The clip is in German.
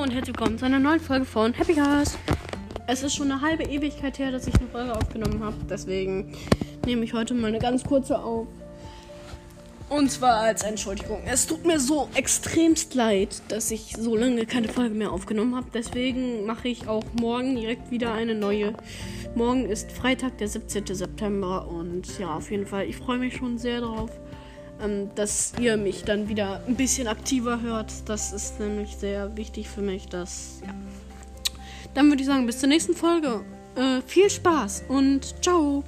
und herzlich willkommen zu einer neuen Folge von Happy Cast. Es ist schon eine halbe Ewigkeit her, dass ich eine Folge aufgenommen habe, deswegen nehme ich heute mal eine ganz kurze auf. Und zwar als Entschuldigung. Es tut mir so extremst leid, dass ich so lange keine Folge mehr aufgenommen habe. Deswegen mache ich auch morgen direkt wieder eine neue. Morgen ist Freitag, der 17. September. Und ja, auf jeden Fall, ich freue mich schon sehr drauf ähm, dass ihr mich dann wieder ein bisschen aktiver hört. Das ist nämlich sehr wichtig für mich. Dass, ja. Dann würde ich sagen, bis zur nächsten Folge. Äh, viel Spaß und ciao.